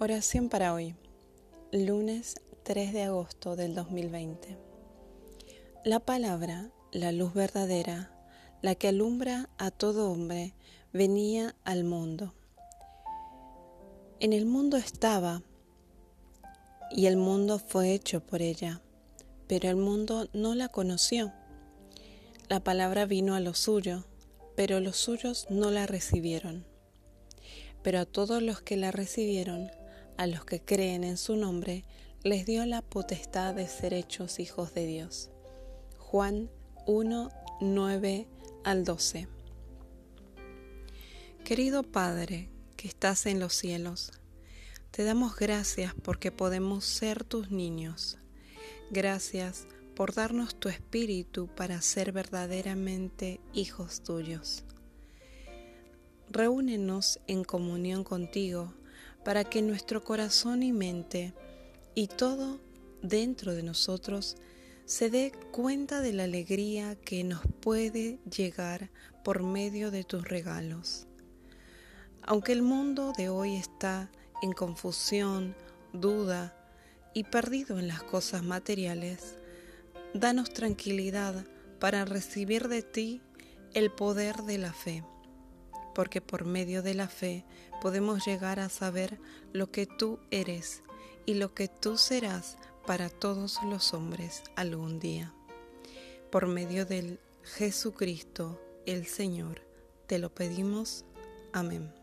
Oración para hoy, lunes 3 de agosto del 2020. La palabra, la luz verdadera, la que alumbra a todo hombre, venía al mundo. En el mundo estaba, y el mundo fue hecho por ella, pero el mundo no la conoció. La palabra vino a lo suyo, pero los suyos no la recibieron. Pero a todos los que la recibieron, a los que creen en su nombre, les dio la potestad de ser hechos hijos de Dios. Juan 1, 9 al 12. Querido Padre, que estás en los cielos, te damos gracias porque podemos ser tus niños. Gracias por darnos tu espíritu para ser verdaderamente hijos tuyos. Reúnenos en comunión contigo para que nuestro corazón y mente y todo dentro de nosotros se dé cuenta de la alegría que nos puede llegar por medio de tus regalos. Aunque el mundo de hoy está en confusión, duda y perdido en las cosas materiales, danos tranquilidad para recibir de ti el poder de la fe porque por medio de la fe podemos llegar a saber lo que tú eres y lo que tú serás para todos los hombres algún día. Por medio del Jesucristo, el Señor, te lo pedimos. Amén.